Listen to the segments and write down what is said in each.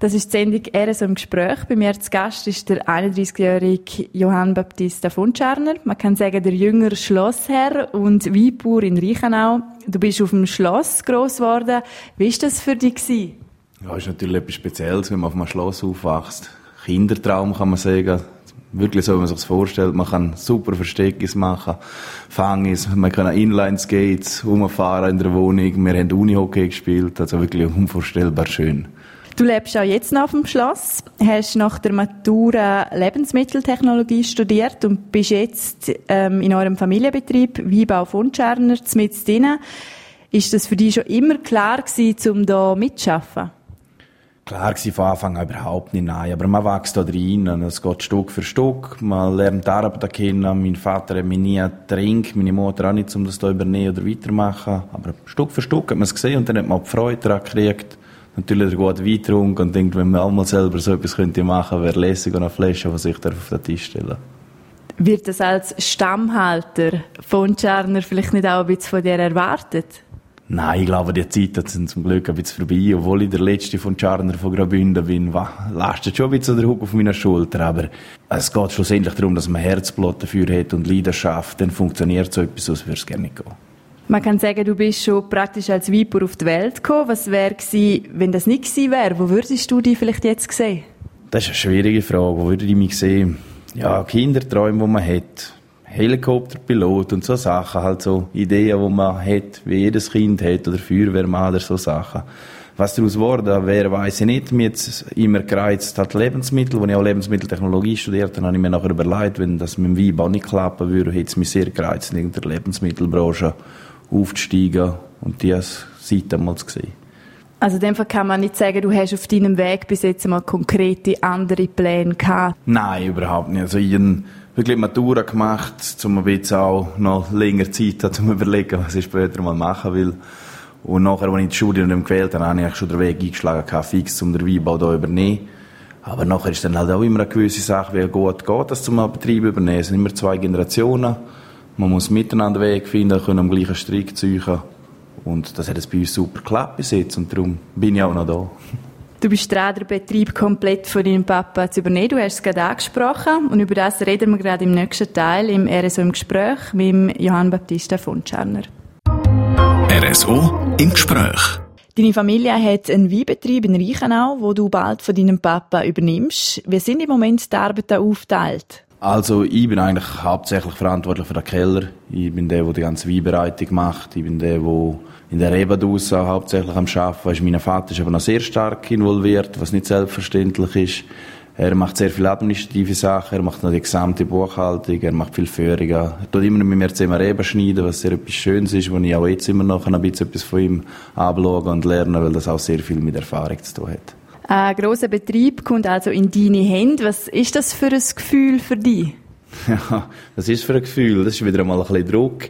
Das ist die Sendung «RSO im Gespräch». Bei mir zu Gast ist der 31-jährige Johann Baptista Funtscherner. Man kann sagen, der jüngere Schlossherr und Weinbauer in Reichenau. Du bist auf dem Schloss gross geworden. Wie war das für dich? Gewesen? Ja, ist natürlich etwas Spezielles, wenn man auf einem Schloss aufwächst. Kindertraum kann man sagen. Wirklich so, wie man sich das vorstellt. Man kann super Versteckis machen, Fangis, man kann Inline-Skates rumfahren in der Wohnung. Wir haben Unihockey gespielt, also wirklich unvorstellbar schön. Du lebst auch jetzt noch auf dem Schloss, hast nach der Matura Lebensmitteltechnologie studiert und bist jetzt ähm, in eurem Familienbetrieb Weinbau Fundscherner mit drin. Ist das für dich schon immer klar gewesen, um da mitzuarbeiten? Klar war von Anfang an überhaupt nicht, nein. Aber man wächst da und es geht Stück für Stück. Man lernt die Arbeit kennen. Mein Vater hat mich nie getrinkt, meine Mutter auch nicht, um das da übernehmen oder weitermachen. Aber Stück für Stück hat man es gesehen und dann hat man auch die Freude daran gekriegt natürlich der gute Wein getrunken und denkt, wenn man auch mal selber so etwas könnte machen, wäre lässig und eine Flasche, die sich auf den Tisch stellen Wird das als Stammhalter von Czarner vielleicht nicht auch ein bisschen von dir erwartet? Nein, ich glaube, die Zeiten sind zum Glück ein bisschen vorbei. Obwohl ich der Letzte von Czarner von Graubünden bin, lastet schon ein bisschen der Hug auf meiner Schulter. Aber es geht schlussendlich darum, dass man Herzblut dafür hat und Leidenschaft. Dann funktioniert so etwas, sonst würde es gerne nicht gehen. Man kann sagen, du bist schon praktisch als Viper auf die Welt gekommen. Was wäre gewesen, wenn das nicht gewesen wäre? Wo würdest du dich vielleicht jetzt sehen? Das ist eine schwierige Frage. Wo würde ich mich sehen? Ja, Kinderträume, die man hat. Helikopterpilot und so Sachen, halt so Ideen, die man hat, wie jedes Kind hat, oder Feuerwehrmann oder so Sachen. Was daraus wurde, wäre, weiss ich nicht. Mir jetzt immer gereizt hat Lebensmittel. Als ich auch Lebensmitteltechnologie studiert habe, habe ich mir nachher überlegt, wenn das mit dem Weinbau nicht klappen würde, hätte es mich sehr gereizt in der Lebensmittelbranche aufzusteigen und die Seite mal zu sehen. Also in dem Fall kann man nicht sagen, du hast auf deinem Weg bis jetzt mal konkrete andere Pläne gehabt? Nein, überhaupt nicht. Also ich habe wirklich Matura gemacht, um ein bisschen auch noch länger Zeit zu überlegen, was ich später mal machen will. Und nachher, als ich das Studium gewählt habe, habe ich schon den Weg eingeschlagen, fix, um den Weinbau hier übernehmen. Aber nachher ist dann halt auch immer eine gewisse Sache, wie gut geht das zum Betrieb übernehmen. Es sind immer zwei Generationen. Man muss miteinander Weg finden, können am gleichen Strick ziehen. Und das hat es bei uns super geklappt bis jetzt und darum bin ich auch noch da. Du bist dran, den Betrieb komplett von deinem Papa zu übernehmen. Du hast es gerade angesprochen und über das reden wir gerade im nächsten Teil im RSO im Gespräch mit Johann Baptista von Czarner. RSO im Gespräch. Deine Familie hat einen Weinbetrieb in Reichenau, wo du bald von deinem Papa übernimmst. Wie sind im Moment die Arbeiten aufgeteilt? Also ich bin eigentlich hauptsächlich verantwortlich für den Keller. Ich bin der, der die ganze Weinbereitung macht. Ich bin der, der in der Rebadausa hauptsächlich am Arbeiten ist. Mein Vater ist aber noch sehr stark involviert, was nicht selbstverständlich ist. Er macht sehr viele administrative Sachen, er macht noch die gesamte Buchhaltung, er macht viel Führungen. Er tut immer mit mir zusammen Reben schneiden, was sehr etwas Schönes ist, wo ich auch jetzt immer noch ein bisschen etwas von ihm anschauen und lernen, weil das auch sehr viel mit Erfahrung zu tun hat. Ein grosser Betrieb kommt also in deine Hände. Was ist das für ein Gefühl für dich? Ja, das ist für ein Gefühl. Das ist wieder einmal ein bisschen Druck.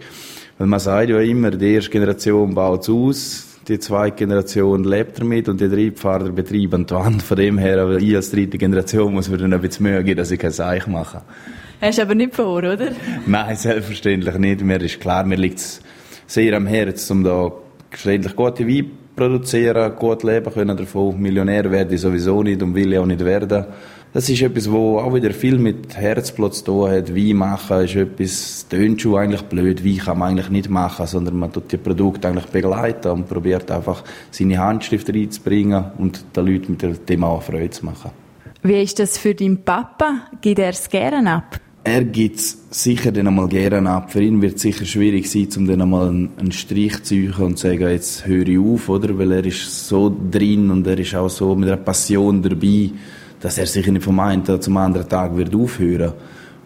Weil man sagt ja immer, die erste Generation baut es aus, die zweite Generation lebt damit und die dritte fährt den Betrieb an die Wand. Von dem her, aber ich als dritte Generation muss mir dann ein bisschen geben, dass ich kein Seich mache. Hast du aber nicht vor, oder? Nein, selbstverständlich nicht. Mir ist klar, mir liegt es sehr am Herzen, um da schlussendlich gute Wein produzieren, gut leben können davon. Millionär werde ich sowieso nicht und will ich auch nicht werden. Das ist etwas, wo auch wieder viel mit Herzblut zu tun hat. Wein machen ist etwas, tönt schon eigentlich blöd. Wein kann man eigentlich nicht machen, sondern man tut die Produkte eigentlich begleiten und probiert einfach seine Handschrift reinzubringen und den Leuten mit dem Thema auch Freude zu machen. Wie ist das für deinen Papa? Geht er es gerne ab? Er gibt sicher dann einmal gerne ab. Für ihn wird es sicher schwierig sein, um dann einmal einen, einen Strich zu suchen und zu sagen, jetzt höre ich auf, oder? Weil er ist so drin und er ist auch so mit einer Passion dabei, dass er sicher nicht vom einen Tag zum anderen Tag wird aufhören.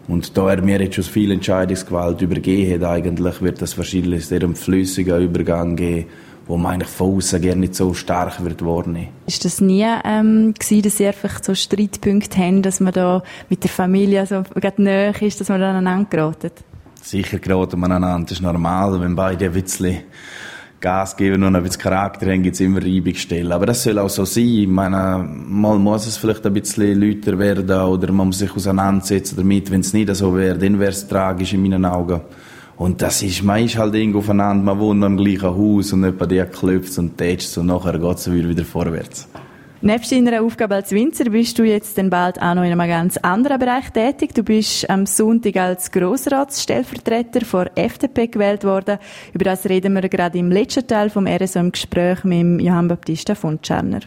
Und da er mir jetzt schon viel Entscheidungsgewalt übergeben hat, eigentlich, wird das wahrscheinlich sehr einen flüssigen Übergang geben wo man eigentlich von außen gerne nicht so stark wird worden. Ist das nie ähm, gewesen, dass Sie einfach so Streitpunkte haben, dass man da mit der Familie so gerade näher ist, dass man dann aneinander geraten? Sicher geraten man aneinander, das ist normal, wenn beide ein bisschen Gas geben und ein bisschen Charakter haben, gibt es immer Reibungsstellen. Aber das soll auch so sein. Ich meine, mal muss es vielleicht ein bisschen lauter werden oder man muss sich auseinandersetzen damit. Wenn es nicht so wäre, dann wäre es tragisch in meinen Augen. Und das ist, man ist halt irgendwo aufeinander, man wohnt im gleichen Haus und jemand der klopft und tätscht und nachher geht es wieder vorwärts. Nebst deiner Aufgabe als Winzer bist du jetzt dann bald auch noch in einem ganz anderen Bereich tätig. Du bist am Sonntag als Grossratsstellvertreter vor FDP gewählt worden. Über das reden wir gerade im letzten Teil vom RSO im Gespräch mit Johann Baptista von Tscherner.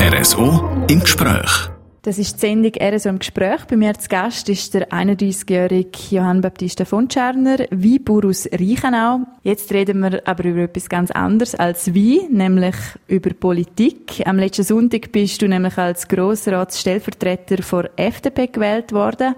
RSO im Gespräch. Das ist die Sendung RSO im Gespräch. Bei mir zu Gast ist der 31-jährige Johann Baptista von Tscherner, Weinbauer aus Reichenau. Jetzt reden wir aber über etwas ganz anderes als Wein, nämlich über Politik. Am letzten Sonntag bist du nämlich als Grossratsstellvertreter vor FDP gewählt worden.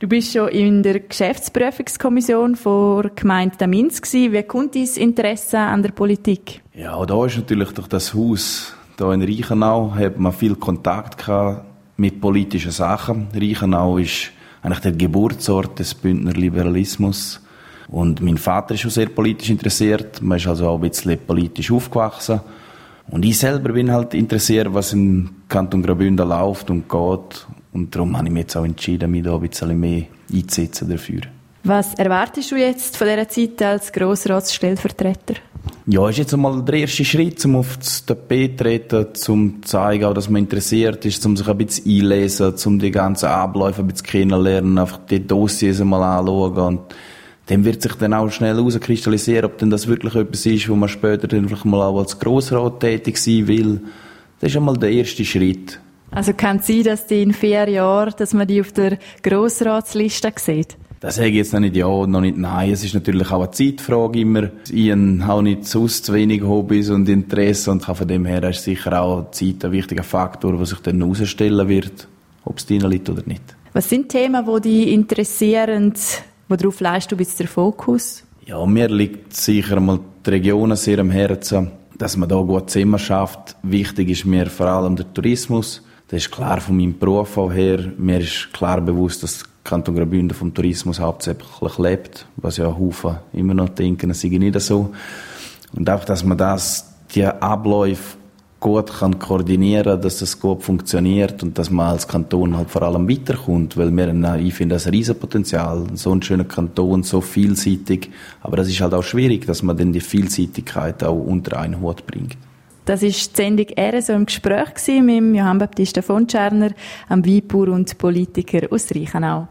Du bist schon in der Geschäftsprüfungskommission vor Gemeinde Daminz gewesen. Wie kommt dein Interesse an der Politik? Ja, da ist natürlich durch das Haus hier in Reichenau hat man viel Kontakt gehabt mit politischen Sachen. Reichenau ist eigentlich der Geburtsort des Bündner Liberalismus. Und mein Vater ist schon sehr politisch interessiert. Man ist also auch ein bisschen politisch aufgewachsen. Und ich selber bin halt interessiert, was im Kanton Graubünden läuft und geht. Und darum habe ich mich jetzt auch entschieden, mich da ein bisschen mehr einzusetzen dafür. Was erwartest du jetzt von dieser Zeit als Grossratsstellvertreter? Ja, ist jetzt einmal der erste Schritt, um auf das Tapet zu treten, um zu zeigen, dass man interessiert ist, um sich ein bisschen einlesen, um die ganzen Abläufe ein bisschen kennenlernen, einfach die Dossiers einmal anschauen und dann wird sich dann auch schnell herauskristallisieren, ob denn das wirklich etwas ist, wo man später dann vielleicht mal auch als Grossrat tätig sein will. Das ist einmal der erste Schritt. Also kann es sein, dass die in vier Jahren, dass man die auf der Grossratsliste sieht? Das sage ich jetzt noch nicht ja und noch nicht nein. Es ist natürlich auch eine Zeitfrage immer. Ich habe nicht zu wenig Hobbys und Interesse und von dem her ist sicher auch Zeit ein wichtiger Faktor, der sich dann herausstellen wird, ob es dir liegt oder nicht. Was sind Themen, die dich interessieren? Worauf leist du jetzt den Fokus? Ja, mir liegt sicher mal die Region sehr am Herzen, dass man da gut Zimmer schafft. Wichtig ist mir vor allem der Tourismus. Das ist klar von meinem Beruf auch her. Mir ist klar bewusst, dass Kanton Graubünden vom Tourismus hauptsächlich lebt, was ja Haufen immer noch denken, es sei nicht so. Und auch, dass man das, die Abläufe gut kann koordinieren, dass das gut funktioniert und dass man als Kanton halt vor allem weiterkommt, weil wir, ich finde das ein Riesenpotenzial, so ein schöner Kanton, so vielseitig, aber das ist halt auch schwierig, dass man dann die Vielseitigkeit auch unter einen Hut bringt. Das ist die Sendung «RSO im Gespräch» mit Johann Baptista von Tscherner, einem Weinbauer und Politiker aus Reichenau.